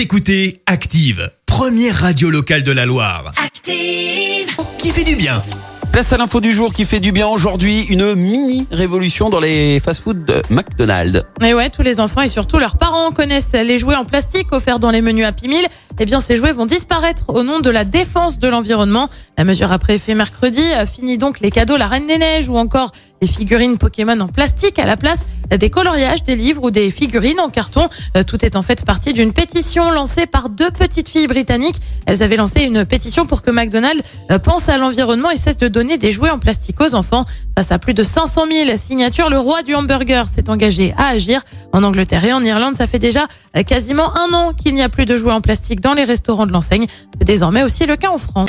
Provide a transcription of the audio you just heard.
Vous écoutez Active, première radio locale de la Loire. Active. Qui fait du bien Place à l'info du jour qui fait du bien aujourd'hui, une mini révolution dans les fast-food de McDonald's. Et ouais, tous les enfants et surtout leurs parents connaissent les jouets en plastique offerts dans les menus Happy Meal. Eh bien, ces jouets vont disparaître au nom de la défense de l'environnement. La mesure a fait mercredi euh, finit donc les cadeaux La Reine des Neiges ou encore les figurines Pokémon en plastique à la place des coloriages, des livres ou des figurines en carton. Euh, Tout est en fait partie d'une pétition lancée par deux petites filles britanniques. Elles avaient lancé une pétition pour que McDonald's euh, pense à l'environnement et cesse de donner des jouets en plastique aux enfants. Face à plus de 500 000 signatures, le roi du hamburger s'est engagé à agir. En Angleterre et en Irlande, ça fait déjà euh, quasiment un an qu'il n'y a plus de jouets en plastique dans les restaurants de l'enseigne. C'est désormais aussi le cas en France.